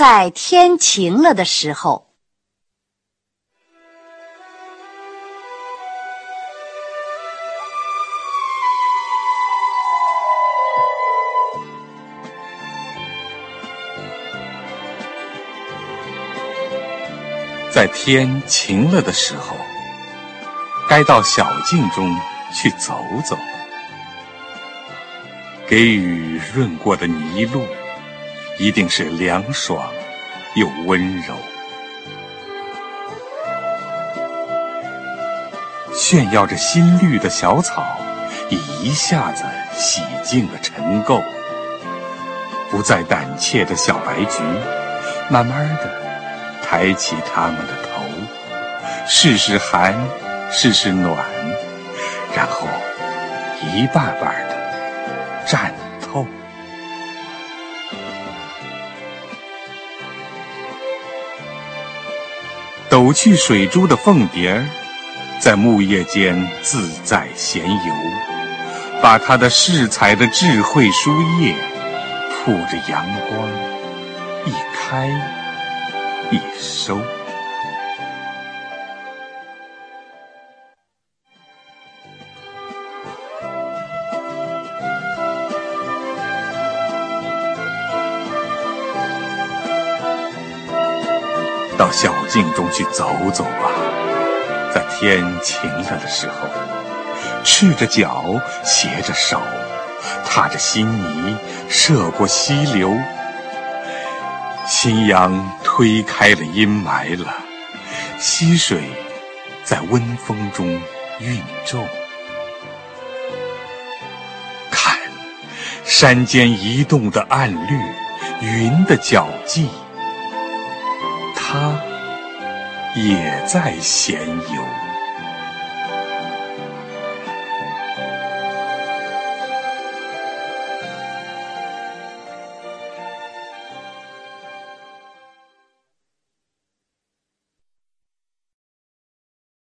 在天晴了的时候，在天晴了的时候，该到小径中去走走，给雨润过的泥路。一定是凉爽又温柔，炫耀着新绿的小草，已一下子洗净了尘垢。不再胆怯的小白菊，慢慢的抬起它们的头，试试寒，试试暖，然后一瓣瓣的绽透。抖去水珠的凤蝶儿，在木叶间自在闲游，把它的饰彩的智慧书页铺着阳光，一开一收。到小径中去走走吧，在天晴了的时候，赤着脚，携着手，踏着新泥，涉过溪流。新阳推开了阴霾了，溪水在温风中运皱。看，山间移动的暗绿，云的脚迹。他也在闲游。